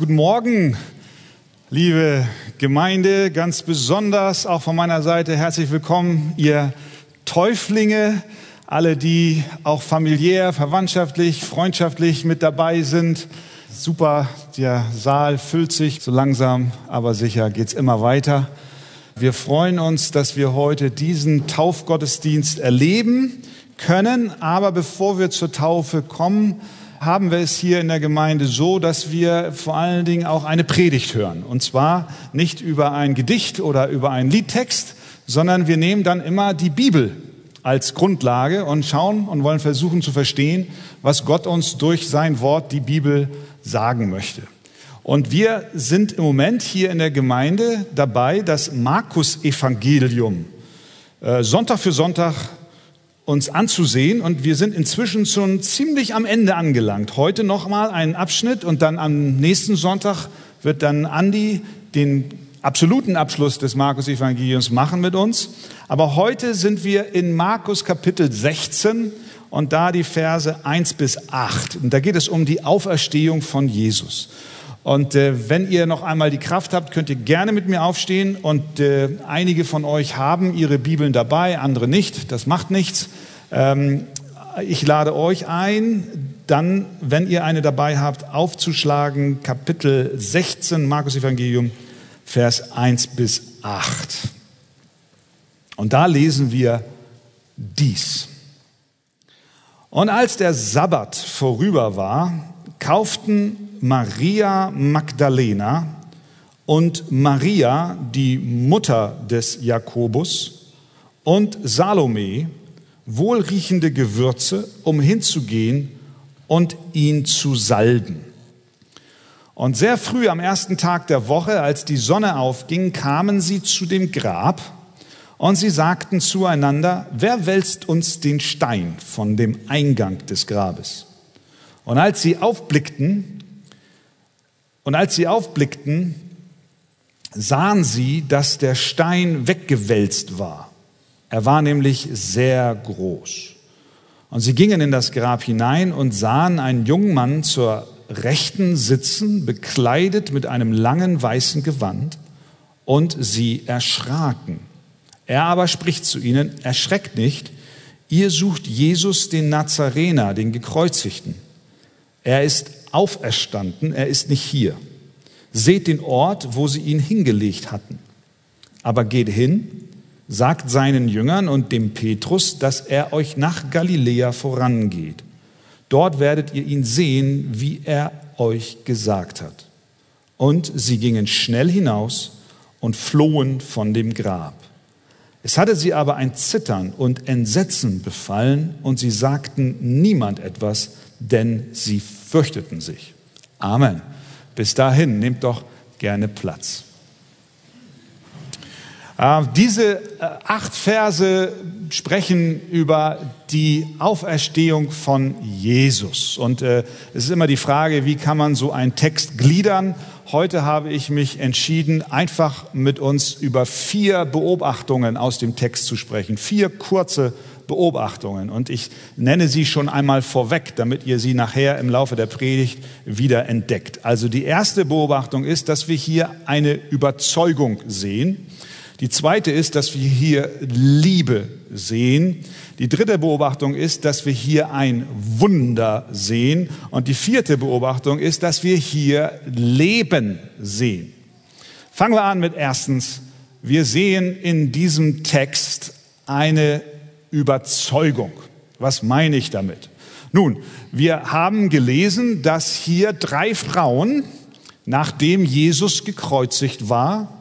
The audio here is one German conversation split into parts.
Guten Morgen, liebe Gemeinde, ganz besonders auch von meiner Seite herzlich willkommen, ihr Täuflinge, alle, die auch familiär, verwandtschaftlich, freundschaftlich mit dabei sind. Super, der Saal füllt sich so langsam, aber sicher geht's immer weiter. Wir freuen uns, dass wir heute diesen Taufgottesdienst erleben können. Aber bevor wir zur Taufe kommen, haben wir es hier in der Gemeinde so, dass wir vor allen Dingen auch eine Predigt hören. Und zwar nicht über ein Gedicht oder über einen Liedtext, sondern wir nehmen dann immer die Bibel als Grundlage und schauen und wollen versuchen zu verstehen, was Gott uns durch sein Wort, die Bibel, sagen möchte. Und wir sind im Moment hier in der Gemeinde dabei, das Markus-Evangelium äh, Sonntag für Sonntag uns anzusehen und wir sind inzwischen schon ziemlich am Ende angelangt. Heute nochmal einen Abschnitt und dann am nächsten Sonntag wird dann Andi den absoluten Abschluss des Markus-Evangeliums machen mit uns. Aber heute sind wir in Markus Kapitel 16 und da die Verse 1 bis 8. Und da geht es um die Auferstehung von Jesus. Und äh, wenn ihr noch einmal die Kraft habt, könnt ihr gerne mit mir aufstehen. Und äh, einige von euch haben ihre Bibeln dabei, andere nicht. Das macht nichts. Ähm, ich lade euch ein, dann, wenn ihr eine dabei habt, aufzuschlagen Kapitel 16 Markus Evangelium, Vers 1 bis 8. Und da lesen wir dies. Und als der Sabbat vorüber war, kauften Maria Magdalena und Maria, die Mutter des Jakobus, und Salome wohlriechende Gewürze, um hinzugehen und ihn zu salben. Und sehr früh am ersten Tag der Woche, als die Sonne aufging, kamen sie zu dem Grab und sie sagten zueinander, wer wälzt uns den Stein von dem Eingang des Grabes? Und als sie aufblickten, und als sie aufblickten, sahen sie, dass der Stein weggewälzt war. Er war nämlich sehr groß. Und sie gingen in das Grab hinein und sahen einen jungen Mann zur Rechten sitzen, bekleidet mit einem langen weißen Gewand, und sie erschraken. Er aber spricht zu ihnen, erschreckt nicht, ihr sucht Jesus den Nazarener, den Gekreuzigten. Er ist auferstanden, er ist nicht hier. Seht den Ort, wo sie ihn hingelegt hatten. Aber geht hin, sagt seinen Jüngern und dem Petrus, dass er euch nach Galiläa vorangeht. Dort werdet ihr ihn sehen, wie er euch gesagt hat. Und sie gingen schnell hinaus und flohen von dem Grab. Es hatte sie aber ein Zittern und Entsetzen befallen und sie sagten niemand etwas, denn sie fürchteten sich. Amen. Bis dahin, nehmt doch gerne Platz. Äh, diese äh, acht Verse sprechen über die Auferstehung von Jesus. Und äh, es ist immer die Frage, wie kann man so einen Text gliedern? Heute habe ich mich entschieden, einfach mit uns über vier Beobachtungen aus dem Text zu sprechen. Vier kurze Beobachtungen. Und ich nenne sie schon einmal vorweg, damit ihr sie nachher im Laufe der Predigt wieder entdeckt. Also die erste Beobachtung ist, dass wir hier eine Überzeugung sehen. Die zweite ist, dass wir hier Liebe sehen. Die dritte Beobachtung ist, dass wir hier ein Wunder sehen. Und die vierte Beobachtung ist, dass wir hier Leben sehen. Fangen wir an mit erstens. Wir sehen in diesem Text eine Überzeugung. Was meine ich damit? Nun, wir haben gelesen, dass hier drei Frauen, nachdem Jesus gekreuzigt war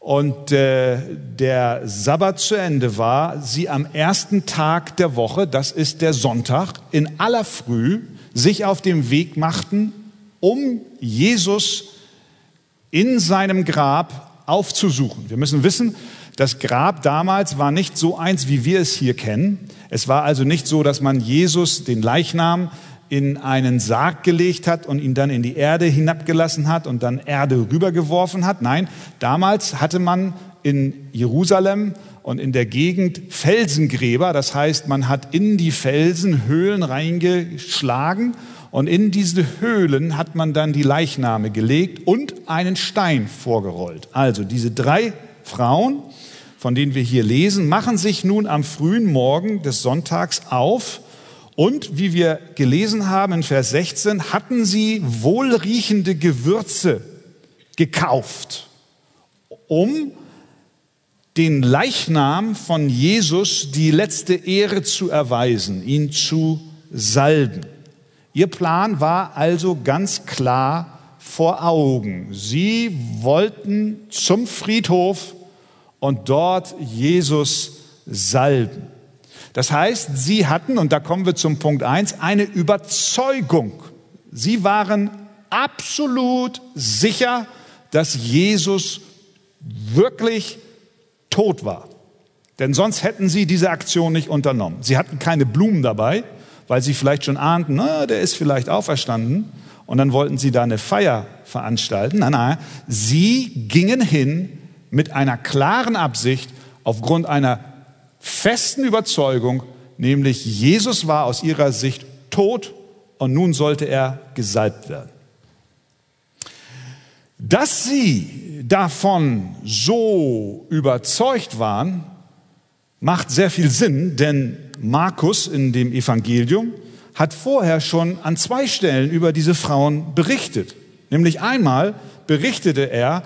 und äh, der Sabbat zu Ende war, sie am ersten Tag der Woche, das ist der Sonntag, in aller Früh sich auf dem Weg machten, um Jesus in seinem Grab aufzusuchen. Wir müssen wissen, das Grab damals war nicht so eins, wie wir es hier kennen. Es war also nicht so, dass man Jesus, den Leichnam, in einen Sarg gelegt hat und ihn dann in die Erde hinabgelassen hat und dann Erde rübergeworfen hat. Nein, damals hatte man in Jerusalem und in der Gegend Felsengräber. Das heißt, man hat in die Felsen Höhlen reingeschlagen Und in diese Höhlen hat man dann die Leichname gelegt und einen Stein vorgerollt. Also diese drei Frauen, von denen wir hier lesen, machen sich nun am frühen Morgen des Sonntags auf und wie wir gelesen haben in Vers 16, hatten sie wohlriechende Gewürze gekauft, um den Leichnam von Jesus die letzte Ehre zu erweisen, ihn zu salben. Ihr Plan war also ganz klar vor Augen. Sie wollten zum Friedhof und dort Jesus salben. Das heißt, sie hatten, und da kommen wir zum Punkt eins, eine Überzeugung. Sie waren absolut sicher, dass Jesus wirklich tot war. Denn sonst hätten sie diese Aktion nicht unternommen. Sie hatten keine Blumen dabei, weil sie vielleicht schon ahnten, na, der ist vielleicht auferstanden. Und dann wollten sie da eine Feier veranstalten. Nein, nein, sie gingen hin mit einer klaren Absicht, aufgrund einer festen Überzeugung, nämlich Jesus war aus ihrer Sicht tot und nun sollte er gesalbt werden. Dass sie davon so überzeugt waren, macht sehr viel Sinn, denn Markus in dem Evangelium hat vorher schon an zwei Stellen über diese Frauen berichtet. Nämlich einmal berichtete er,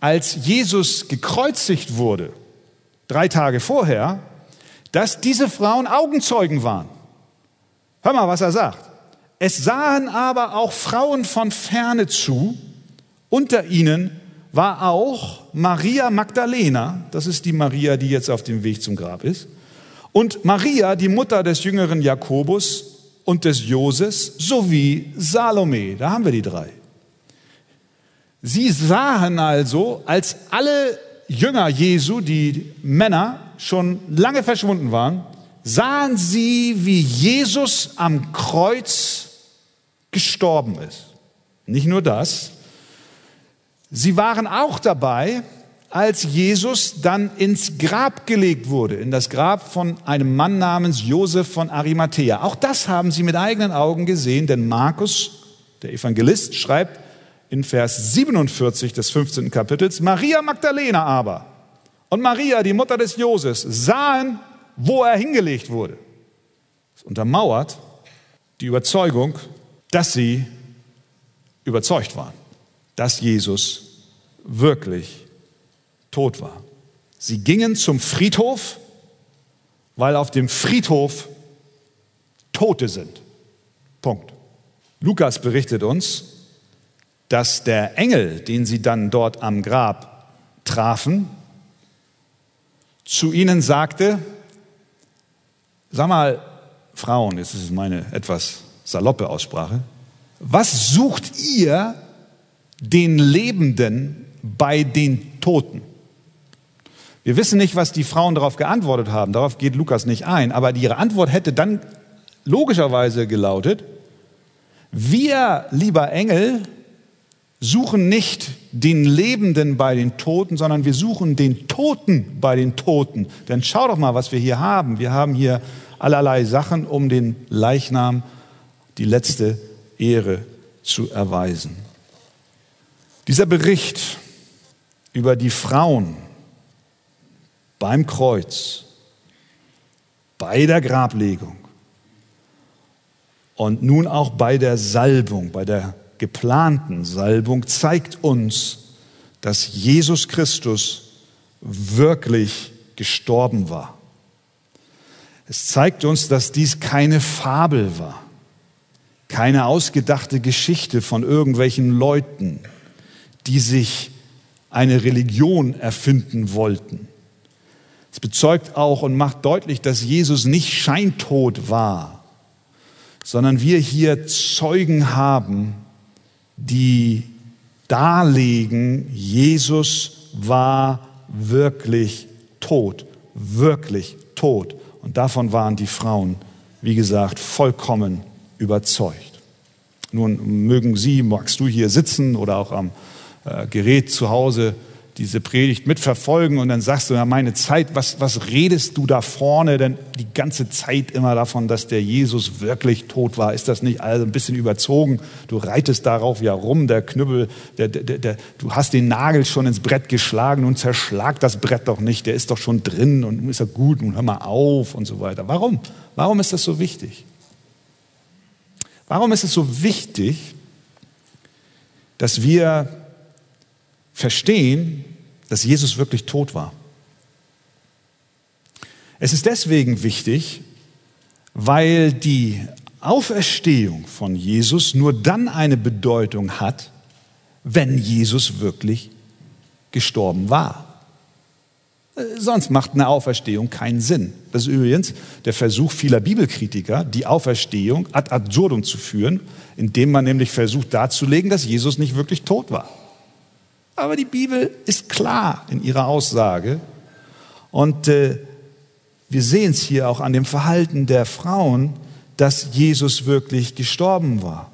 als Jesus gekreuzigt wurde, drei Tage vorher, dass diese Frauen Augenzeugen waren. Hör mal, was er sagt. Es sahen aber auch Frauen von ferne zu. Unter ihnen war auch Maria Magdalena, das ist die Maria, die jetzt auf dem Weg zum Grab ist, und Maria, die Mutter des jüngeren Jakobus und des Joses, sowie Salome. Da haben wir die drei. Sie sahen also, als alle Jünger Jesu, die Männer, schon lange verschwunden waren, sahen sie, wie Jesus am Kreuz gestorben ist. Nicht nur das, sie waren auch dabei, als Jesus dann ins Grab gelegt wurde, in das Grab von einem Mann namens Josef von Arimathea. Auch das haben sie mit eigenen Augen gesehen, denn Markus, der Evangelist, schreibt, in Vers 47 des 15. Kapitels, Maria Magdalena aber und Maria, die Mutter des Joses, sahen, wo er hingelegt wurde. Das untermauert die Überzeugung, dass sie überzeugt waren, dass Jesus wirklich tot war. Sie gingen zum Friedhof, weil auf dem Friedhof Tote sind. Punkt. Lukas berichtet uns, dass der Engel, den sie dann dort am Grab trafen, zu ihnen sagte, sag mal, Frauen, jetzt ist es meine etwas saloppe Aussprache, was sucht ihr den Lebenden bei den Toten? Wir wissen nicht, was die Frauen darauf geantwortet haben, darauf geht Lukas nicht ein, aber ihre Antwort hätte dann logischerweise gelautet, wir, lieber Engel, suchen nicht den Lebenden bei den Toten, sondern wir suchen den Toten bei den Toten. Denn schau doch mal, was wir hier haben. Wir haben hier allerlei Sachen, um den Leichnam die letzte Ehre zu erweisen. Dieser Bericht über die Frauen beim Kreuz, bei der Grablegung und nun auch bei der Salbung, bei der geplanten Salbung zeigt uns, dass Jesus Christus wirklich gestorben war. Es zeigt uns, dass dies keine Fabel war, keine ausgedachte Geschichte von irgendwelchen Leuten, die sich eine Religion erfinden wollten. Es bezeugt auch und macht deutlich, dass Jesus nicht scheintot war, sondern wir hier Zeugen haben, die darlegen, Jesus war wirklich tot, wirklich tot. Und davon waren die Frauen, wie gesagt, vollkommen überzeugt. Nun mögen Sie, magst du hier sitzen oder auch am äh, Gerät zu Hause diese Predigt mitverfolgen und dann sagst du, ja, meine Zeit, was, was redest du da vorne denn die ganze Zeit immer davon, dass der Jesus wirklich tot war? Ist das nicht also ein bisschen überzogen? Du reitest darauf ja rum, der Knüppel, der, der, der, du hast den Nagel schon ins Brett geschlagen und zerschlag das Brett doch nicht, der ist doch schon drin und ist ja gut und hör mal auf und so weiter. Warum? Warum ist das so wichtig? Warum ist es so wichtig, dass wir verstehen, dass Jesus wirklich tot war. Es ist deswegen wichtig, weil die Auferstehung von Jesus nur dann eine Bedeutung hat, wenn Jesus wirklich gestorben war. Sonst macht eine Auferstehung keinen Sinn. Das ist übrigens der Versuch vieler Bibelkritiker, die Auferstehung ad absurdum zu führen, indem man nämlich versucht darzulegen, dass Jesus nicht wirklich tot war. Aber die Bibel ist klar in ihrer Aussage. Und äh, wir sehen es hier auch an dem Verhalten der Frauen, dass Jesus wirklich gestorben war.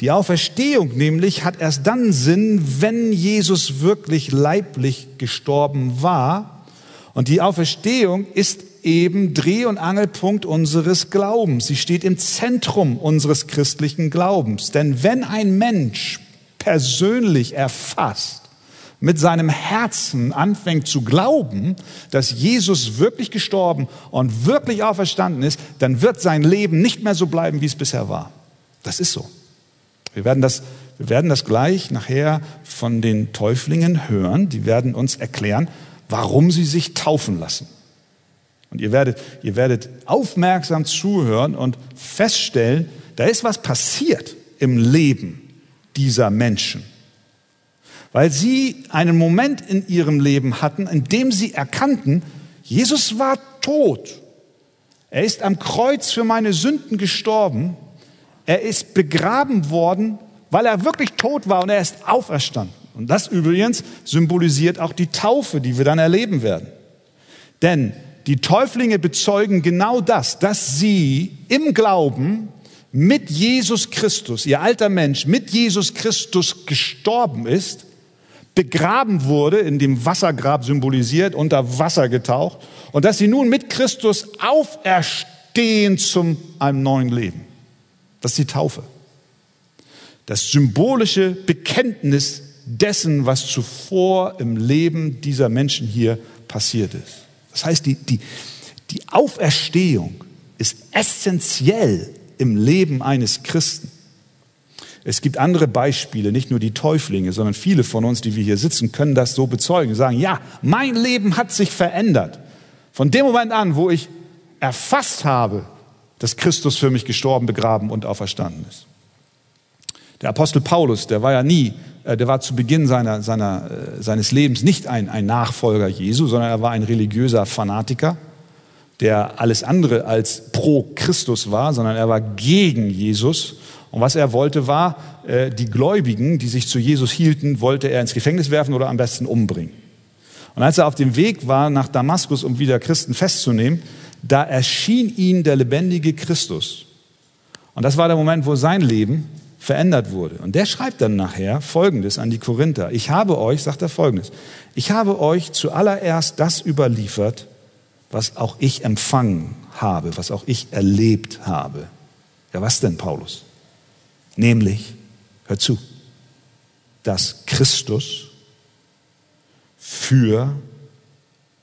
Die Auferstehung nämlich hat erst dann Sinn, wenn Jesus wirklich leiblich gestorben war. Und die Auferstehung ist eben Dreh- und Angelpunkt unseres Glaubens. Sie steht im Zentrum unseres christlichen Glaubens. Denn wenn ein Mensch persönlich erfasst, mit seinem Herzen anfängt zu glauben, dass Jesus wirklich gestorben und wirklich auferstanden ist, dann wird sein Leben nicht mehr so bleiben, wie es bisher war. Das ist so. Wir werden das, wir werden das gleich nachher von den Täuflingen hören. Die werden uns erklären, warum sie sich taufen lassen. Und ihr werdet, ihr werdet aufmerksam zuhören und feststellen, da ist was passiert im Leben dieser Menschen weil sie einen Moment in ihrem Leben hatten, in dem sie erkannten, Jesus war tot. Er ist am Kreuz für meine Sünden gestorben. Er ist begraben worden, weil er wirklich tot war und er ist auferstanden. Und das übrigens symbolisiert auch die Taufe, die wir dann erleben werden. Denn die Täuflinge bezeugen genau das, dass sie im Glauben mit Jesus Christus, ihr alter Mensch, mit Jesus Christus gestorben ist begraben wurde, in dem Wassergrab symbolisiert, unter Wasser getaucht und dass sie nun mit Christus auferstehen zum einem neuen Leben. Das ist die Taufe. Das symbolische Bekenntnis dessen, was zuvor im Leben dieser Menschen hier passiert ist. Das heißt, die, die, die Auferstehung ist essentiell im Leben eines Christen. Es gibt andere Beispiele, nicht nur die Täuflinge, sondern viele von uns, die wir hier sitzen, können das so bezeugen, sagen, ja, mein Leben hat sich verändert. Von dem Moment an, wo ich erfasst habe, dass Christus für mich gestorben, begraben und auferstanden ist. Der Apostel Paulus, der war ja nie, äh, der war zu Beginn seiner, seiner, äh, seines Lebens nicht ein, ein Nachfolger Jesu, sondern er war ein religiöser Fanatiker, der alles andere als pro Christus war, sondern er war gegen Jesus und was er wollte, war, äh, die Gläubigen, die sich zu Jesus hielten, wollte er ins Gefängnis werfen oder am besten umbringen. Und als er auf dem Weg war nach Damaskus, um wieder Christen festzunehmen, da erschien ihm der lebendige Christus. Und das war der Moment, wo sein Leben verändert wurde. Und der schreibt dann nachher Folgendes an die Korinther. Ich habe euch, sagt er Folgendes, ich habe euch zuallererst das überliefert, was auch ich empfangen habe, was auch ich erlebt habe. Ja, was denn, Paulus? Nämlich, hör zu, dass Christus für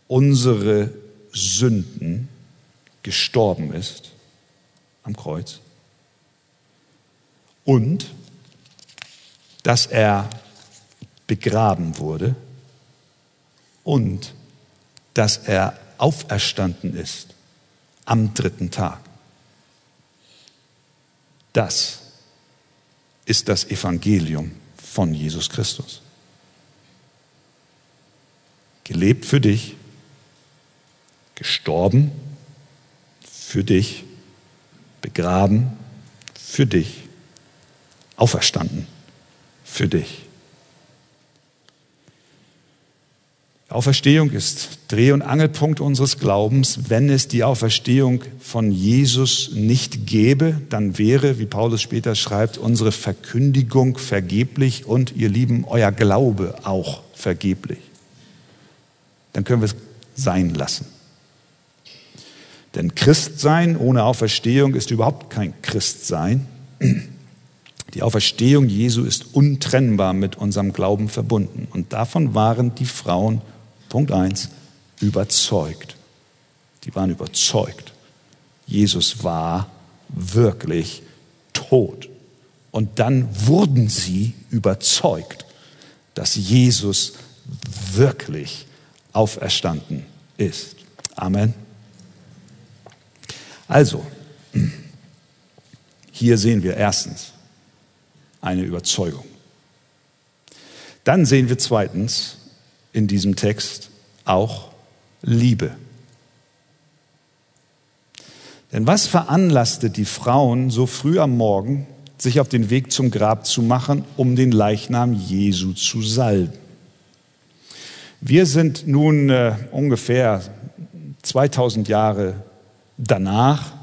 unsere Sünden gestorben ist am Kreuz und dass er begraben wurde und dass er auferstanden ist am dritten Tag. Das ist das Evangelium von Jesus Christus. Gelebt für dich, gestorben für dich, begraben für dich, auferstanden für dich. Auferstehung ist Dreh- und Angelpunkt unseres Glaubens. Wenn es die Auferstehung von Jesus nicht gäbe, dann wäre, wie Paulus später schreibt, unsere Verkündigung vergeblich und ihr Lieben, euer Glaube auch vergeblich. dann können wir es sein lassen. Denn Christsein ohne Auferstehung ist überhaupt kein Christsein. Die Auferstehung Jesu ist untrennbar mit unserem Glauben verbunden. Und davon waren die Frauen, Punkt eins, überzeugt. Die waren überzeugt. Jesus war wirklich tot. Und dann wurden sie überzeugt, dass Jesus wirklich auferstanden ist. Amen. Also, hier sehen wir erstens eine Überzeugung. Dann sehen wir zweitens in diesem Text auch Liebe. Denn was veranlasste die Frauen so früh am Morgen, sich auf den Weg zum Grab zu machen, um den Leichnam Jesu zu salben? Wir sind nun äh, ungefähr 2000 Jahre danach.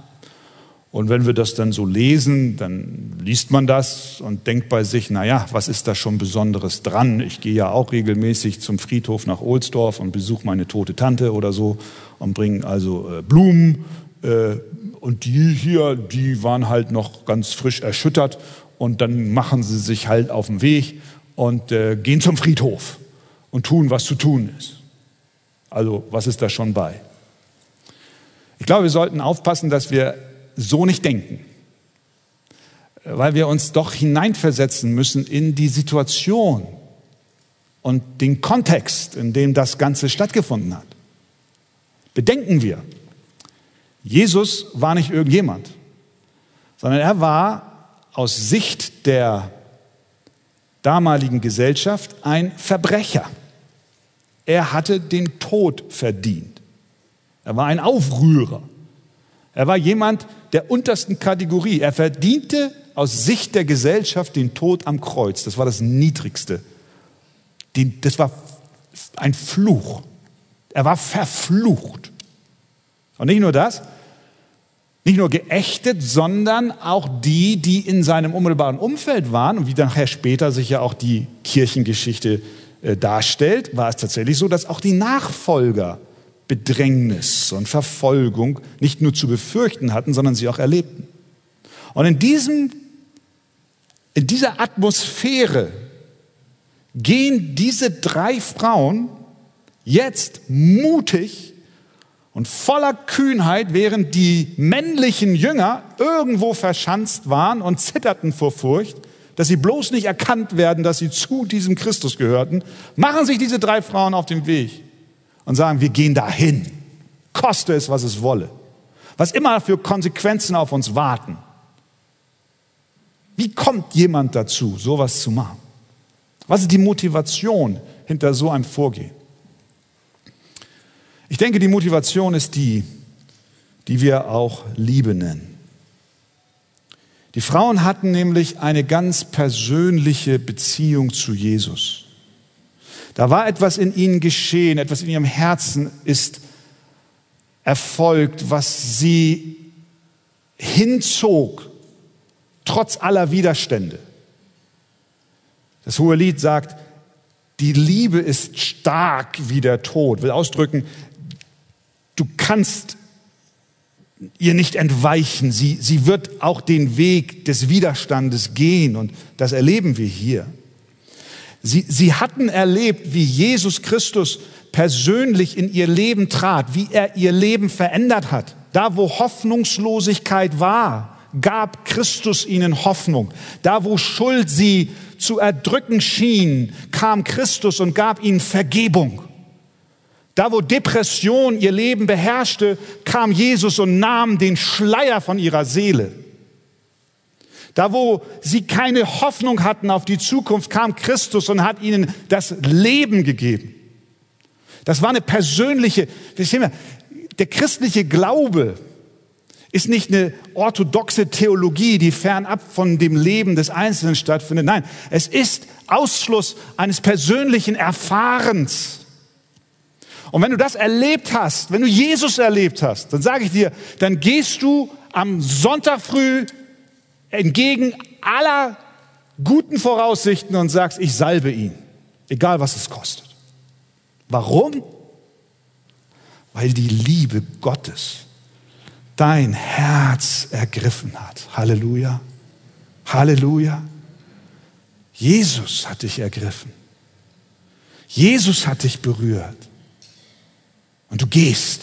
Und wenn wir das dann so lesen, dann liest man das und denkt bei sich, na ja, was ist da schon Besonderes dran? Ich gehe ja auch regelmäßig zum Friedhof nach Ohlsdorf und besuche meine tote Tante oder so und bringe also äh, Blumen. Äh, und die hier, die waren halt noch ganz frisch erschüttert und dann machen sie sich halt auf den Weg und äh, gehen zum Friedhof und tun, was zu tun ist. Also, was ist da schon bei? Ich glaube, wir sollten aufpassen, dass wir so nicht denken, weil wir uns doch hineinversetzen müssen in die Situation und den Kontext, in dem das Ganze stattgefunden hat. Bedenken wir, Jesus war nicht irgendjemand, sondern er war aus Sicht der damaligen Gesellschaft ein Verbrecher. Er hatte den Tod verdient. Er war ein Aufrührer. Er war jemand der untersten Kategorie. Er verdiente aus Sicht der Gesellschaft den Tod am Kreuz. Das war das Niedrigste. Das war ein Fluch. Er war verflucht. Und nicht nur das, nicht nur geächtet, sondern auch die, die in seinem unmittelbaren Umfeld waren und wie nachher später sich ja auch die Kirchengeschichte äh, darstellt, war es tatsächlich so, dass auch die Nachfolger Bedrängnis und Verfolgung nicht nur zu befürchten hatten, sondern sie auch erlebten. Und in, diesem, in dieser Atmosphäre gehen diese drei Frauen jetzt mutig und voller Kühnheit, während die männlichen Jünger irgendwo verschanzt waren und zitterten vor Furcht, dass sie bloß nicht erkannt werden, dass sie zu diesem Christus gehörten, machen sich diese drei Frauen auf den Weg und sagen, wir gehen dahin, koste es, was es wolle. Was immer für Konsequenzen auf uns warten. Wie kommt jemand dazu, sowas zu machen? Was ist die Motivation hinter so einem Vorgehen? Ich denke, die Motivation ist die, die wir auch Liebe nennen. Die Frauen hatten nämlich eine ganz persönliche Beziehung zu Jesus. Da war etwas in ihnen geschehen, etwas in ihrem Herzen ist erfolgt, was sie hinzog, trotz aller Widerstände. Das hohe Lied sagt, die Liebe ist stark wie der Tod, will ausdrücken, du kannst ihr nicht entweichen. Sie, sie wird auch den Weg des Widerstandes gehen und das erleben wir hier. Sie, sie hatten erlebt, wie Jesus Christus persönlich in ihr Leben trat, wie er ihr Leben verändert hat. Da, wo Hoffnungslosigkeit war, gab Christus ihnen Hoffnung. Da, wo Schuld sie zu erdrücken schien, kam Christus und gab ihnen Vergebung. Da, wo Depression ihr Leben beherrschte, kam Jesus und nahm den Schleier von ihrer Seele. Da, wo sie keine Hoffnung hatten auf die Zukunft, kam Christus und hat ihnen das Leben gegeben. Das war eine persönliche, der christliche Glaube ist nicht eine orthodoxe Theologie, die fernab von dem Leben des Einzelnen stattfindet. Nein, es ist Ausschluss eines persönlichen Erfahrens. Und wenn du das erlebt hast, wenn du Jesus erlebt hast, dann sage ich dir, dann gehst du am Sonntag früh entgegen aller guten Voraussichten und sagst, ich salbe ihn, egal was es kostet. Warum? weil die Liebe Gottes dein Herz ergriffen hat. Halleluja. Halleluja. Jesus hat dich ergriffen. Jesus hat dich berührt. Und du gehst.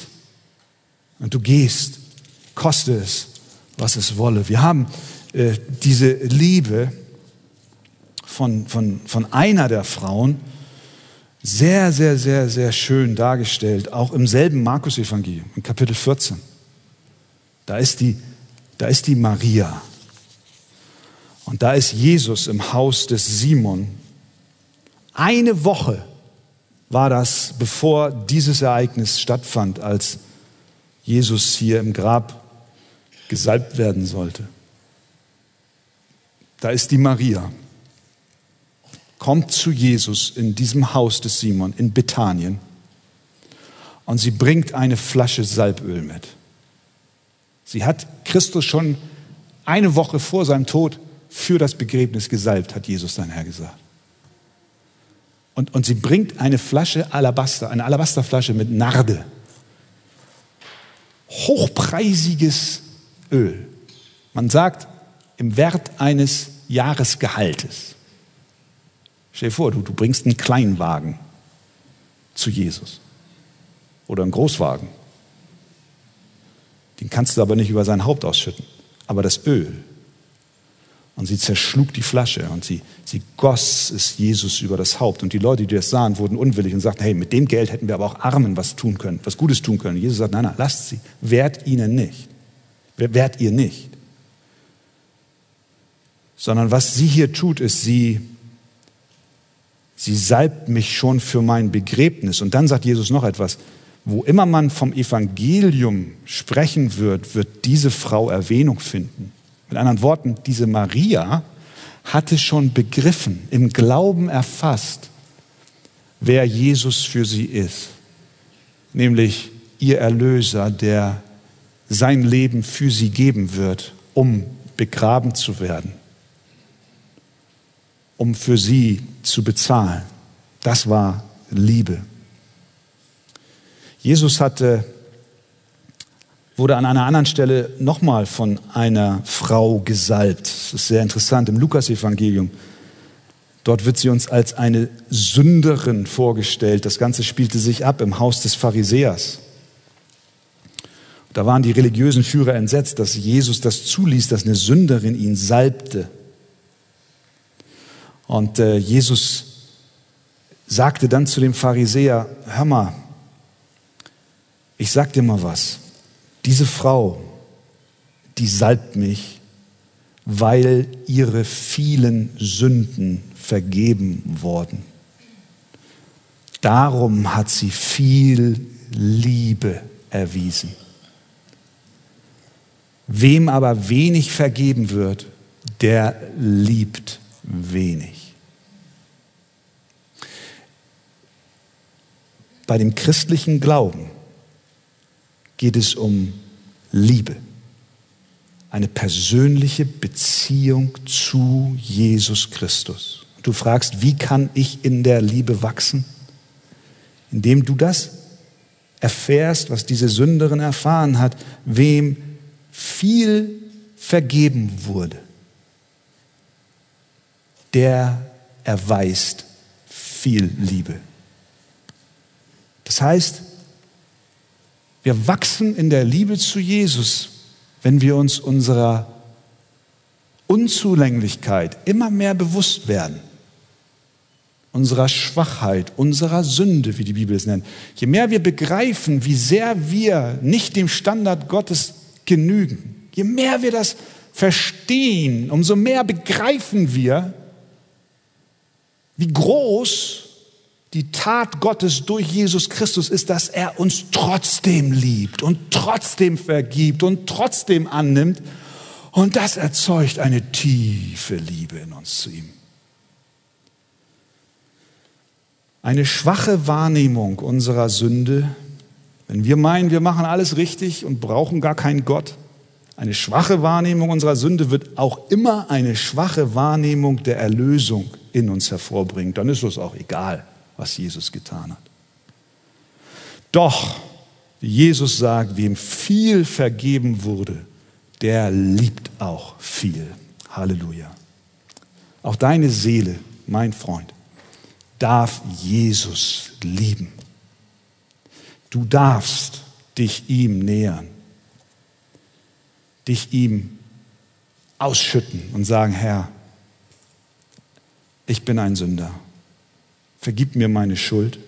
Und du gehst. Koste es, was es wolle. Wir haben äh, diese Liebe von, von, von einer der Frauen sehr, sehr, sehr, sehr schön dargestellt, auch im selben Markus-Evangelium, in Kapitel 14. Da ist, die, da ist die Maria. Und da ist Jesus im Haus des Simon. Eine Woche war das, bevor dieses Ereignis stattfand, als Jesus hier im Grab gesalbt werden sollte. Da ist die Maria, kommt zu Jesus in diesem Haus des Simon in Bethanien und sie bringt eine Flasche Salböl mit. Sie hat Christus schon eine Woche vor seinem Tod für das Begräbnis gesalbt, hat Jesus sein Herr gesagt. Und, und sie bringt eine Flasche Alabaster, eine Alabasterflasche mit Narde. Hochpreisiges Öl. Man sagt im Wert eines Jahresgehaltes. Stell dir vor, du, du bringst einen Kleinwagen zu Jesus oder einen Großwagen. Den kannst du aber nicht über sein Haupt ausschütten. Aber das Öl. Und sie zerschlug die Flasche und sie, sie goss es Jesus über das Haupt. Und die Leute, die das sahen, wurden unwillig und sagten, hey, mit dem Geld hätten wir aber auch Armen was tun können, was Gutes tun können. Und Jesus sagt, nein, nein, lasst sie. Wehrt ihnen nicht. Wehrt ihr nicht. Sondern was sie hier tut, ist, sie, sie salbt mich schon für mein Begräbnis. Und dann sagt Jesus noch etwas wo immer man vom Evangelium sprechen wird, wird diese Frau Erwähnung finden. Mit anderen Worten, diese Maria hatte schon begriffen, im Glauben erfasst, wer Jesus für sie ist, nämlich ihr Erlöser, der sein Leben für sie geben wird, um begraben zu werden, um für sie zu bezahlen. Das war Liebe. Jesus hatte, wurde an einer anderen Stelle nochmal von einer Frau gesalbt. Das ist sehr interessant im Lukas-Evangelium. Dort wird sie uns als eine Sünderin vorgestellt. Das Ganze spielte sich ab im Haus des Pharisäers. Da waren die religiösen Führer entsetzt, dass Jesus das zuließ, dass eine Sünderin ihn salbte. Und äh, Jesus sagte dann zu dem Pharisäer, hör mal, ich sag dir mal was. Diese Frau, die salbt mich, weil ihre vielen Sünden vergeben worden. Darum hat sie viel Liebe erwiesen. Wem aber wenig vergeben wird, der liebt wenig. Bei dem christlichen Glauben geht es um Liebe. Eine persönliche Beziehung zu Jesus Christus. Du fragst, wie kann ich in der Liebe wachsen? Indem du das erfährst, was diese Sünderin erfahren hat, wem viel vergeben wurde, der erweist viel Liebe. Das heißt, wir wachsen in der Liebe zu Jesus, wenn wir uns unserer Unzulänglichkeit immer mehr bewusst werden. Unserer Schwachheit, unserer Sünde, wie die Bibel es nennt. Je mehr wir begreifen, wie sehr wir nicht dem Standard Gottes genügen, je mehr wir das verstehen, umso mehr begreifen wir, wie groß die Tat Gottes durch Jesus Christus ist, dass er uns trotzdem liebt und trotzdem vergibt und trotzdem annimmt. Und das erzeugt eine tiefe Liebe in uns zu ihm. Eine schwache Wahrnehmung unserer Sünde, wenn wir meinen, wir machen alles richtig und brauchen gar keinen Gott. Eine schwache Wahrnehmung unserer Sünde wird auch immer eine schwache Wahrnehmung der Erlösung in uns hervorbringen. Dann ist es auch egal was Jesus getan hat. Doch Jesus sagt, wem viel vergeben wurde, der liebt auch viel. Halleluja. Auch deine Seele, mein Freund, darf Jesus lieben. Du darfst dich ihm nähern, dich ihm ausschütten und sagen, Herr, ich bin ein Sünder, vergib mir meine Schuld.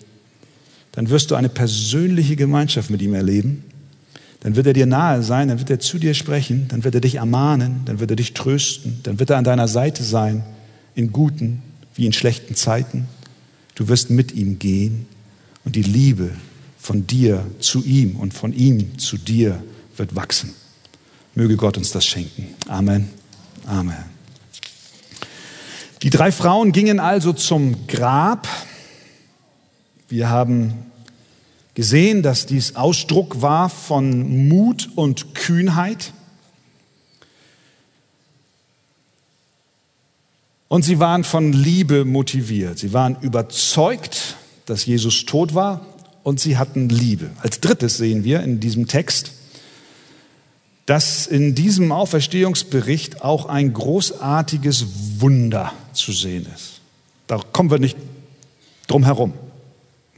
Dann wirst du eine persönliche Gemeinschaft mit ihm erleben. Dann wird er dir nahe sein, dann wird er zu dir sprechen, dann wird er dich ermahnen, dann wird er dich trösten, dann wird er an deiner Seite sein, in guten wie in schlechten Zeiten. Du wirst mit ihm gehen und die Liebe von dir zu ihm und von ihm zu dir wird wachsen. Möge Gott uns das schenken. Amen. Amen. Die drei Frauen gingen also zum Grab. Wir haben gesehen, dass dies Ausdruck war von Mut und Kühnheit. Und sie waren von Liebe motiviert. Sie waren überzeugt, dass Jesus tot war und sie hatten Liebe. Als drittes sehen wir in diesem Text, dass in diesem Auferstehungsbericht auch ein großartiges Wunder zu sehen ist. Da kommen wir nicht drum herum.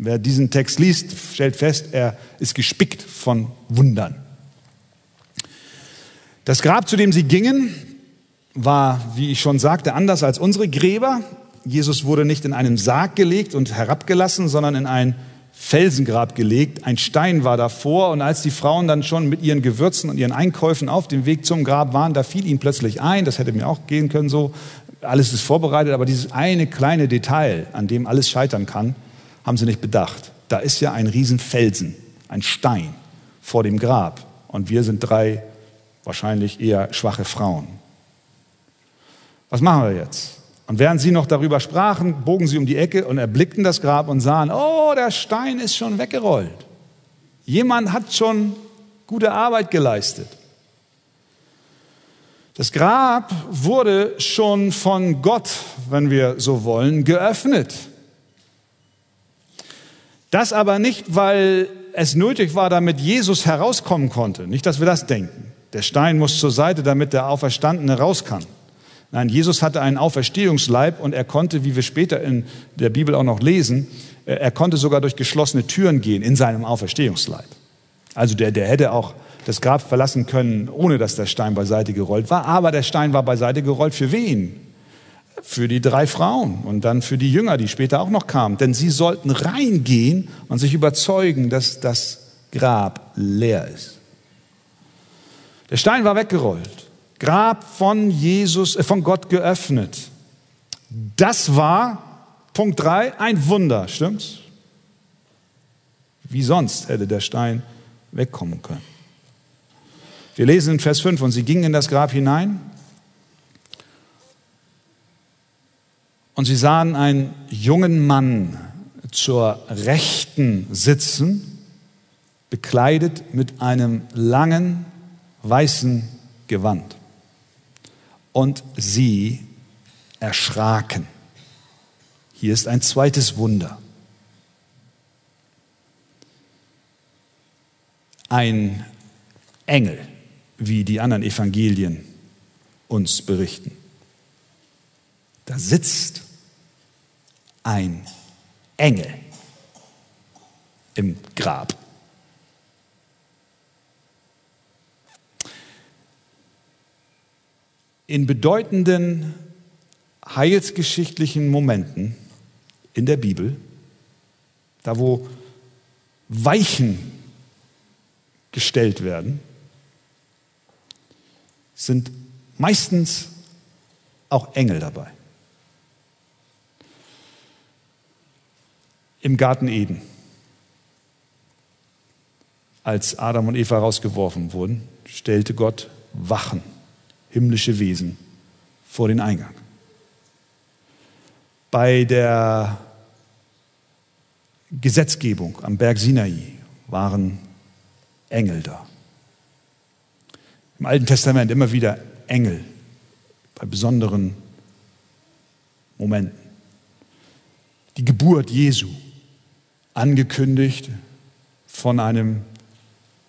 Wer diesen Text liest, stellt fest, er ist gespickt von Wundern. Das Grab, zu dem sie gingen, war, wie ich schon sagte, anders als unsere Gräber. Jesus wurde nicht in einen Sarg gelegt und herabgelassen, sondern in ein Felsengrab gelegt. Ein Stein war davor und als die Frauen dann schon mit ihren Gewürzen und ihren Einkäufen auf dem Weg zum Grab waren, da fiel ihnen plötzlich ein, das hätte mir auch gehen können so, alles ist vorbereitet, aber dieses eine kleine Detail, an dem alles scheitern kann, haben sie nicht bedacht. Da ist ja ein Riesenfelsen, ein Stein vor dem Grab und wir sind drei wahrscheinlich eher schwache Frauen. Was machen wir jetzt? Und während sie noch darüber sprachen, bogen sie um die Ecke und erblickten das Grab und sahen, oh, der Stein ist schon weggerollt. Jemand hat schon gute Arbeit geleistet. Das Grab wurde schon von Gott, wenn wir so wollen, geöffnet. Das aber nicht, weil es nötig war, damit Jesus herauskommen konnte. Nicht, dass wir das denken. Der Stein muss zur Seite, damit der Auferstandene raus kann. Nein, Jesus hatte einen Auferstehungsleib und er konnte, wie wir später in der Bibel auch noch lesen, äh, er konnte sogar durch geschlossene Türen gehen in seinem Auferstehungsleib. Also der, der hätte auch das Grab verlassen können, ohne dass der Stein beiseite gerollt war. Aber der Stein war beiseite gerollt für wen? Für die drei Frauen und dann für die Jünger, die später auch noch kamen. Denn sie sollten reingehen und sich überzeugen, dass das Grab leer ist. Der Stein war weggerollt. Grab von Jesus, äh, von Gott geöffnet. Das war, Punkt 3, ein Wunder, stimmt's? Wie sonst hätte der Stein wegkommen können. Wir lesen in Vers 5, und sie gingen in das Grab hinein und sie sahen einen jungen Mann zur Rechten sitzen, bekleidet mit einem langen weißen Gewand und sie erschraken. Hier ist ein zweites Wunder. Ein Engel, wie die anderen Evangelien uns berichten. Da sitzt ein Engel im Grab. in bedeutenden heilsgeschichtlichen Momenten in der Bibel, da wo Weichen gestellt werden, sind meistens auch Engel dabei. Im Garten Eden, als Adam und Eva rausgeworfen wurden, stellte Gott Wachen himmlische Wesen vor den Eingang. Bei der Gesetzgebung am Berg Sinai waren Engel da. Im Alten Testament immer wieder Engel bei besonderen Momenten. Die Geburt Jesu, angekündigt von einem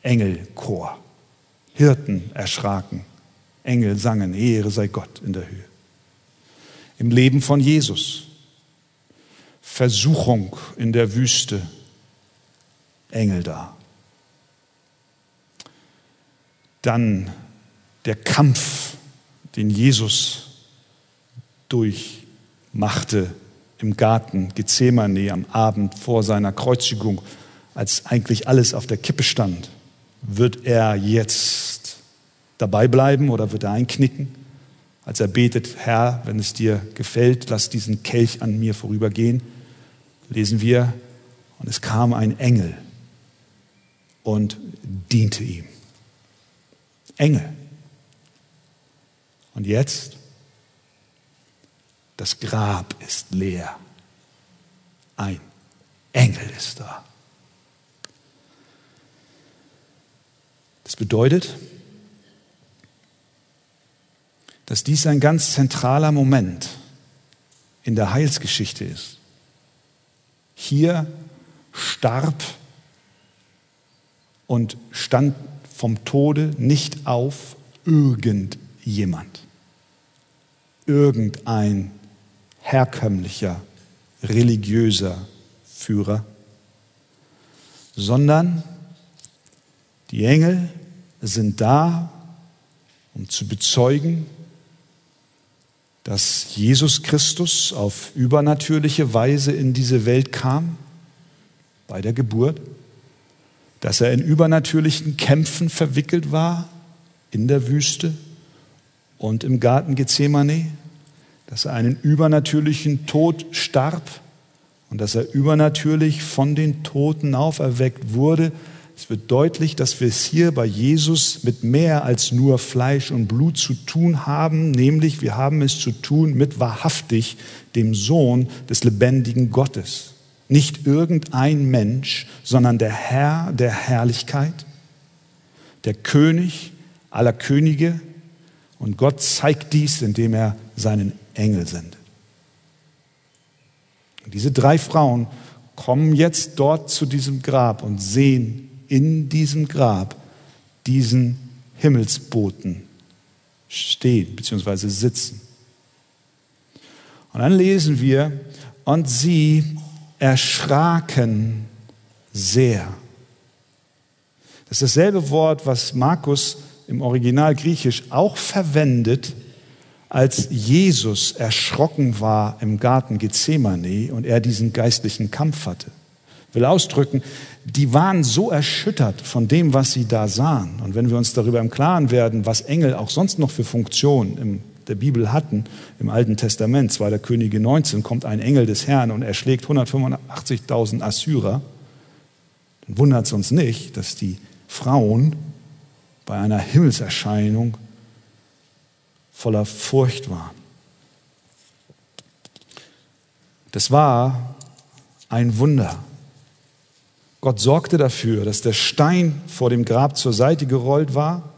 Engelchor. Hirten erschraken, Engel sangen, Ehre sei Gott in der Höhe. Im Leben von Jesus, Versuchung in der Wüste, Engel da. Dann der Kampf, den Jesus durchmachte im Garten Gethsemane am Abend vor seiner Kreuzigung, als eigentlich alles auf der Kippe stand. Wird er jetzt dabei bleiben oder wird er einknicken? Als er betet, Herr, wenn es dir gefällt, lass diesen Kelch an mir vorübergehen, lesen wir, und es kam ein Engel und diente ihm. Engel. Und jetzt? Das Grab ist leer. Ein Engel ist da. Das bedeutet, dass dies ein ganz zentraler Moment in der Heilsgeschichte ist. Hier starb und stand vom Tode nicht auf irgendjemand, irgendein herkömmlicher religiöser Führer, sondern die Engel sind da, um zu bezeugen, dass Jesus Christus auf übernatürliche Weise in diese Welt kam, bei der Geburt, dass er in übernatürlichen Kämpfen verwickelt war in der Wüste und im Garten Gethsemane, dass er einen übernatürlichen Tod starb und dass er übernatürlich von den Toten auferweckt wurde, es wird deutlich, dass wir es hier bei Jesus mit mehr als nur Fleisch und Blut zu tun haben, nämlich wir haben es zu tun mit wahrhaftig dem Sohn des lebendigen Gottes. Nicht irgendein Mensch, sondern der Herr der Herrlichkeit, der König aller Könige. Und Gott zeigt dies, indem er seinen Engel sendet. Und diese drei Frauen kommen jetzt dort zu diesem Grab und sehen in diesem Grab diesen Himmelsboten stehen bzw. sitzen. Und dann lesen wir, und sie erschraken sehr. Das ist dasselbe Wort, was Markus im Original Griechisch auch verwendet, als Jesus erschrocken war im Garten Gethsemane und er diesen geistlichen Kampf hatte will ausdrücken, die waren so erschüttert von dem, was sie da sahen. Und wenn wir uns darüber im Klaren werden, was Engel auch sonst noch für Funktionen in der Bibel hatten, im Alten Testament, 2. Könige 19, kommt ein Engel des Herrn und erschlägt 185.000 Assyrer, dann wundert es uns nicht, dass die Frauen bei einer Himmelserscheinung voller Furcht waren. Das war ein Wunder. Gott sorgte dafür, dass der Stein vor dem Grab zur Seite gerollt war.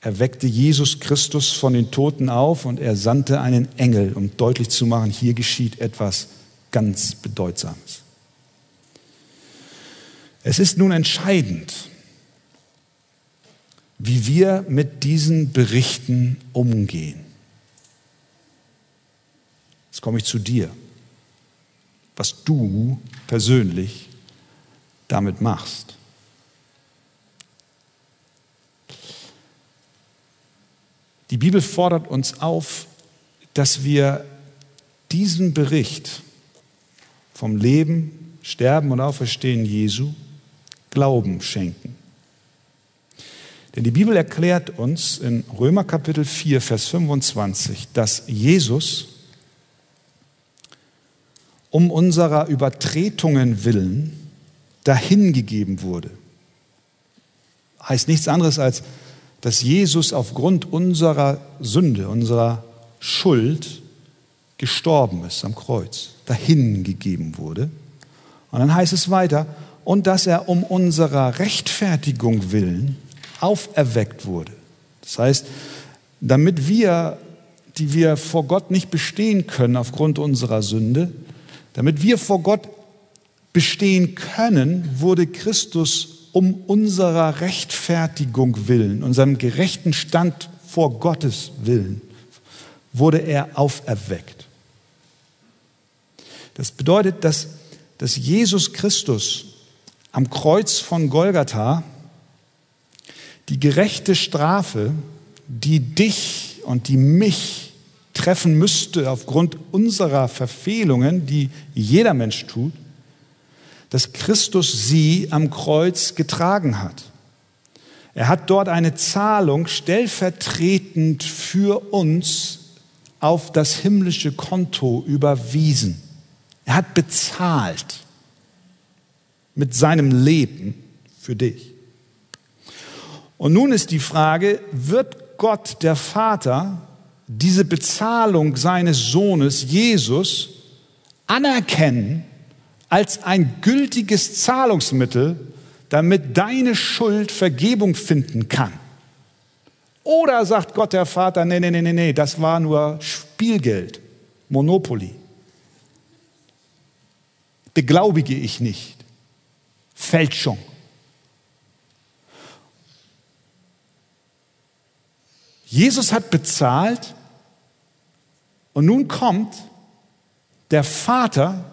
Er weckte Jesus Christus von den Toten auf und er sandte einen Engel, um deutlich zu machen, hier geschieht etwas ganz Bedeutsames. Es ist nun entscheidend, wie wir mit diesen Berichten umgehen. Jetzt komme ich zu dir, was du persönlich damit machst. Die Bibel fordert uns auf, dass wir diesen Bericht vom Leben, Sterben und Auferstehen Jesu Glauben schenken. Denn die Bibel erklärt uns in Römer Kapitel 4, Vers 25, dass Jesus um unserer Übertretungen willen dahingegeben wurde. Heißt nichts anderes als, dass Jesus aufgrund unserer Sünde, unserer Schuld gestorben ist am Kreuz, dahingegeben wurde. Und dann heißt es weiter, und dass er um unserer Rechtfertigung willen auferweckt wurde. Das heißt, damit wir, die wir vor Gott nicht bestehen können aufgrund unserer Sünde, damit wir vor Gott bestehen können, wurde Christus um unserer Rechtfertigung willen, unserem gerechten Stand vor Gottes willen, wurde er auferweckt. Das bedeutet, dass, dass Jesus Christus am Kreuz von Golgatha die gerechte Strafe, die dich und die mich treffen müsste aufgrund unserer Verfehlungen, die jeder Mensch tut, dass Christus sie am Kreuz getragen hat. Er hat dort eine Zahlung stellvertretend für uns auf das himmlische Konto überwiesen. Er hat bezahlt mit seinem Leben für dich. Und nun ist die Frage, wird Gott der Vater diese Bezahlung seines Sohnes Jesus anerkennen als ein gültiges Zahlungsmittel, damit deine Schuld Vergebung finden kann? Oder sagt Gott der Vater, nee, nee, nee, nee, nee, das war nur Spielgeld, Monopoly. Beglaubige ich nicht. Fälschung. Jesus hat bezahlt und nun kommt der Vater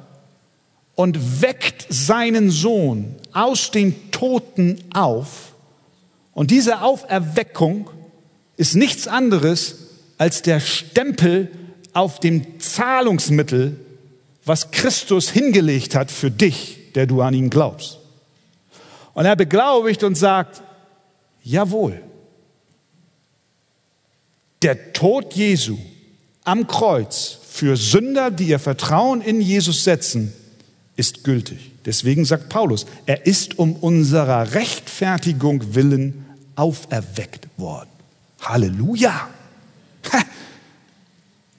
und weckt seinen Sohn aus den Toten auf. Und diese Auferweckung ist nichts anderes als der Stempel auf dem Zahlungsmittel, was Christus hingelegt hat für dich, der du an ihn glaubst. Und er beglaubigt und sagt, jawohl, der Tod Jesu am Kreuz für Sünder, die ihr Vertrauen in Jesus setzen, ist gültig. Deswegen sagt Paulus, er ist um unserer Rechtfertigung willen auferweckt worden. Halleluja!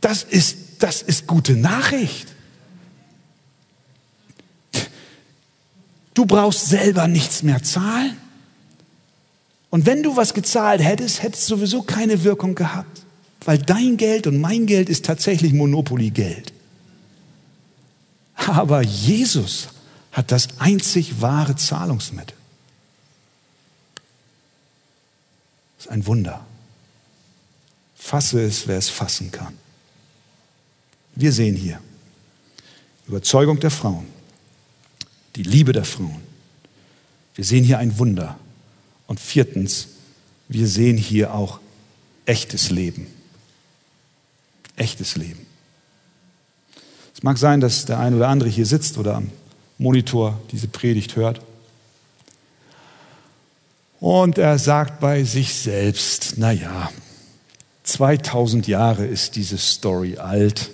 Das ist, das ist gute Nachricht. Du brauchst selber nichts mehr zahlen. Und wenn du was gezahlt hättest, hättest du sowieso keine Wirkung gehabt, weil dein Geld und mein Geld ist tatsächlich Monopoly-Geld. Aber Jesus hat das einzig wahre Zahlungsmittel. Das ist ein Wunder. Fasse es, wer es fassen kann. Wir sehen hier Überzeugung der Frauen, die Liebe der Frauen. Wir sehen hier ein Wunder. Und viertens, wir sehen hier auch echtes Leben. Echtes Leben. Es mag sein, dass der eine oder andere hier sitzt oder am Monitor diese Predigt hört. Und er sagt bei sich selbst, na ja, 2000 Jahre ist diese Story alt.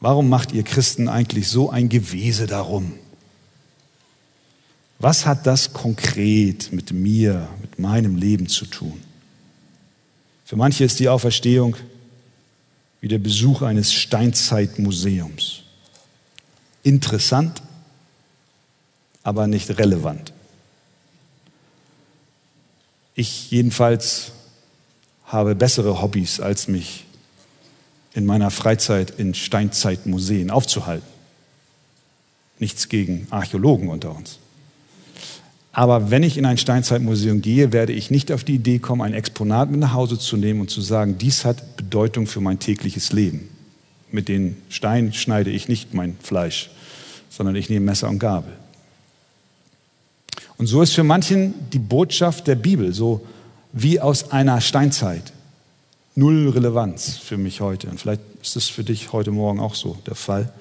Warum macht ihr Christen eigentlich so ein Gewese darum? Was hat das konkret mit mir, mit meinem Leben zu tun? Für manche ist die Auferstehung wie der Besuch eines Steinzeitmuseums. Interessant, aber nicht relevant. Ich jedenfalls habe bessere Hobbys, als mich in meiner Freizeit in Steinzeitmuseen aufzuhalten. Nichts gegen Archäologen unter uns. Aber wenn ich in ein Steinzeitmuseum gehe, werde ich nicht auf die Idee kommen, ein Exponat mit nach Hause zu nehmen und zu sagen, dies hat Bedeutung für mein tägliches Leben. Mit den Steinen schneide ich nicht mein Fleisch, sondern ich nehme Messer und Gabel. Und so ist für manchen die Botschaft der Bibel so wie aus einer Steinzeit. Null Relevanz für mich heute. Und vielleicht ist es für dich heute Morgen auch so der Fall.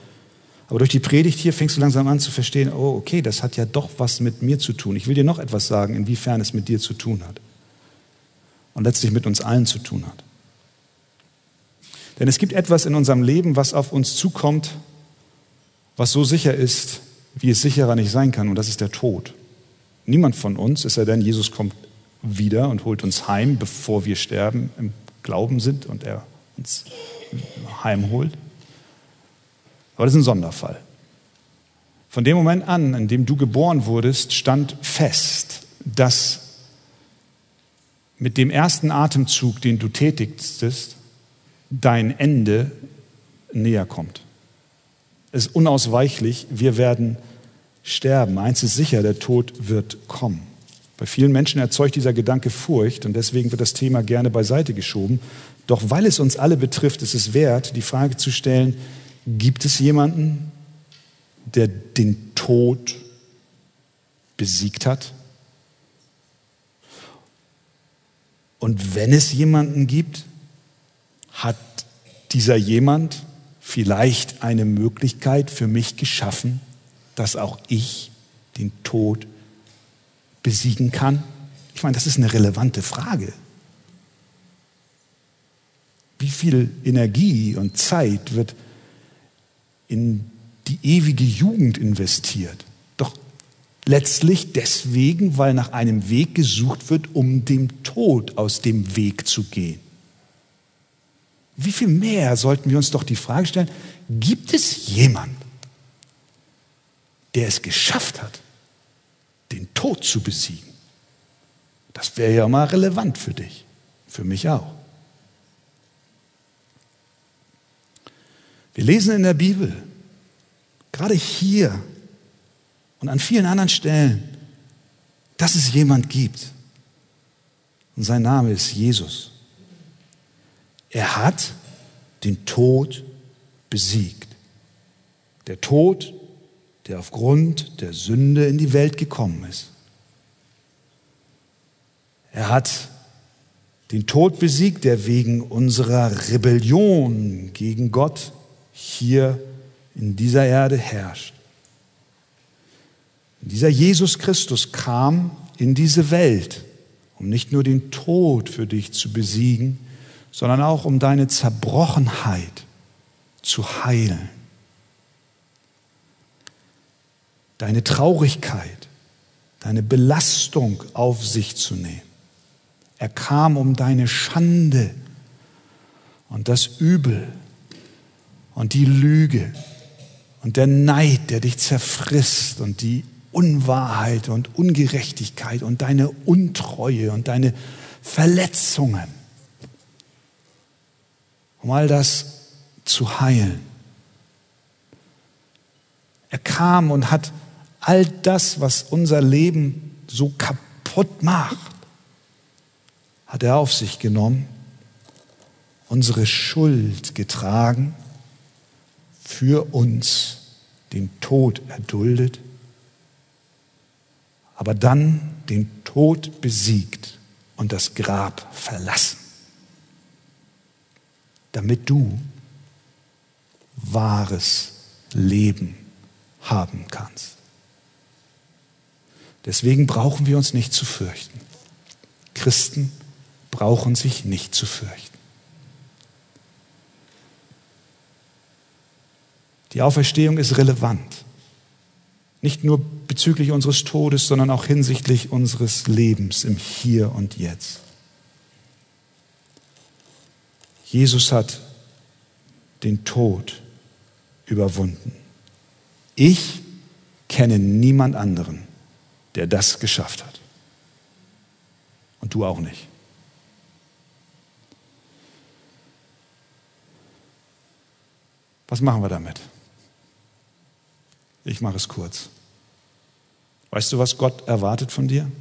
Aber durch die Predigt hier fängst du langsam an zu verstehen, oh, okay, das hat ja doch was mit mir zu tun. Ich will dir noch etwas sagen, inwiefern es mit dir zu tun hat. Und letztlich mit uns allen zu tun hat. Denn es gibt etwas in unserem Leben, was auf uns zukommt, was so sicher ist, wie es sicherer nicht sein kann, und das ist der Tod. Niemand von uns, es sei denn, Jesus kommt wieder und holt uns heim, bevor wir sterben, im Glauben sind und er uns heimholt. Aber das ist ein Sonderfall. Von dem Moment an, in dem du geboren wurdest, stand fest, dass mit dem ersten Atemzug, den du tätigst, dein Ende näher kommt. Es ist unausweichlich, wir werden sterben. Eins ist sicher, der Tod wird kommen. Bei vielen Menschen erzeugt dieser Gedanke Furcht und deswegen wird das Thema gerne beiseite geschoben. Doch weil es uns alle betrifft, ist es wert, die Frage zu stellen, gibt es jemanden, der den Tod besiegt hat? Und wenn es jemanden gibt, hat dieser jemand vielleicht eine Möglichkeit für mich geschaffen, dass auch ich den Tod besiegen kann? Ich meine, das ist eine relevante Frage. Wie viel Energie und Zeit wird in die ewige Jugend investiert? Doch letztlich deswegen, weil nach einem Weg gesucht wird, um dem Tod aus dem Weg zu gehen. Wie viel mehr sollten wir uns doch die Frage stellen, gibt es jemand, der es geschafft hat, den Tod zu besiegen? Das wäre ja mal relevant für dich, für mich auch. Wir lesen in der Bibel, gerade hier und an vielen anderen Stellen, dass es jemand gibt. Und sein Name ist Jesus. Er hat den Tod besiegt. Der Tod, der aufgrund der Sünde in die Welt gekommen ist. Er hat den Tod besiegt, der wegen unserer Rebellion gegen Gott hier in dieser Erde herrscht. Dieser Jesus Christus kam in diese Welt, um nicht nur den Tod für dich zu besiegen, sondern auch um deine Zerbrochenheit zu heilen. Deine Traurigkeit, deine Belastung auf sich zu nehmen. Er kam, um deine Schande und das Übel und die Lüge und der Neid, der dich zerfrisst und die Unwahrheit und Ungerechtigkeit und deine Untreue und deine Verletzungen, um all das zu heilen. Er kam und hat all das, was unser Leben so kaputt macht, hat er auf sich genommen, unsere Schuld getragen für uns den Tod erduldet, aber dann den Tod besiegt und das Grab verlassen, damit du wahres Leben haben kannst. Deswegen brauchen wir uns nicht zu fürchten. Christen brauchen sich nicht zu fürchten. Die Auferstehung ist relevant. Nicht nur bezüglich unseres Todes, sondern auch hinsichtlich unseres Lebens im Hier und Jetzt. Jesus hat den Tod überwunden. Ich kenne niemand anderen, der das geschafft hat. Und du auch nicht. Was machen wir damit? Ich mache es kurz. Weißt du, was Gott erwartet von dir?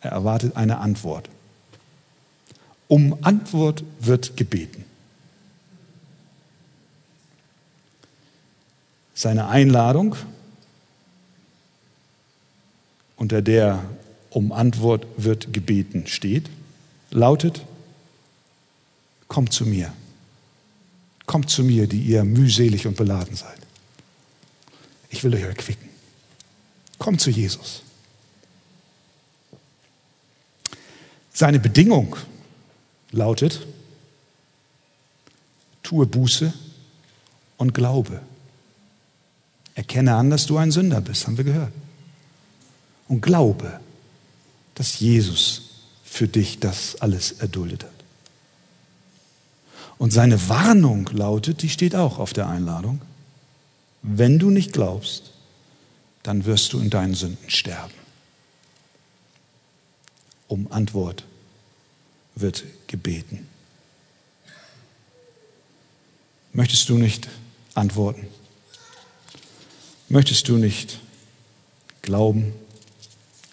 Er erwartet eine Antwort. Um Antwort wird gebeten. Seine Einladung, unter der um Antwort wird gebeten steht, lautet, kommt zu mir. Kommt zu mir, die ihr mühselig und beladen seid ich will euch erquicken. Kommt zu Jesus. Seine Bedingung lautet, tue Buße und glaube. Erkenne an, dass du ein Sünder bist, haben wir gehört. Und glaube, dass Jesus für dich das alles erduldet hat. Und seine Warnung lautet, die steht auch auf der Einladung, wenn du nicht glaubst, dann wirst du in deinen Sünden sterben. Um Antwort wird gebeten. Möchtest du nicht antworten? Möchtest du nicht Glauben,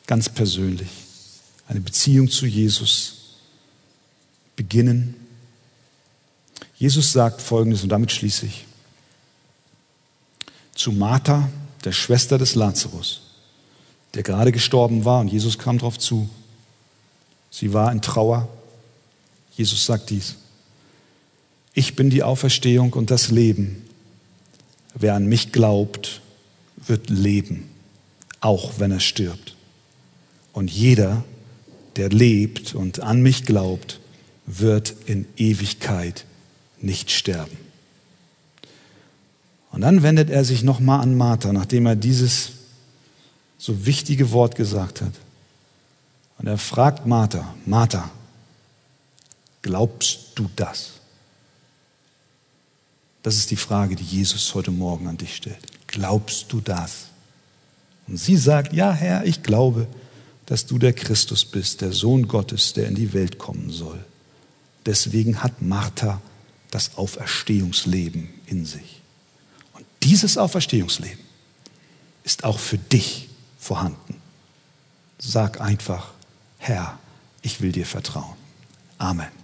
ganz persönlich, eine Beziehung zu Jesus beginnen. Jesus sagt Folgendes, und damit schließe ich. Zu Martha, der Schwester des Lazarus, der gerade gestorben war, und Jesus kam darauf zu. Sie war in Trauer. Jesus sagt dies. Ich bin die Auferstehung und das Leben. Wer an mich glaubt, wird leben, auch wenn er stirbt. Und jeder, der lebt und an mich glaubt, wird in Ewigkeit nicht sterben. Und dann wendet er sich nochmal an Martha, nachdem er dieses so wichtige Wort gesagt hat. Und er fragt Martha, Martha, glaubst du das? Das ist die Frage, die Jesus heute Morgen an dich stellt. Glaubst du das? Und sie sagt, ja Herr, ich glaube, dass du der Christus bist, der Sohn Gottes, der in die Welt kommen soll. Deswegen hat Martha das Auferstehungsleben in sich. Dieses Auferstehungsleben ist auch für dich vorhanden. Sag einfach, Herr, ich will dir vertrauen. Amen.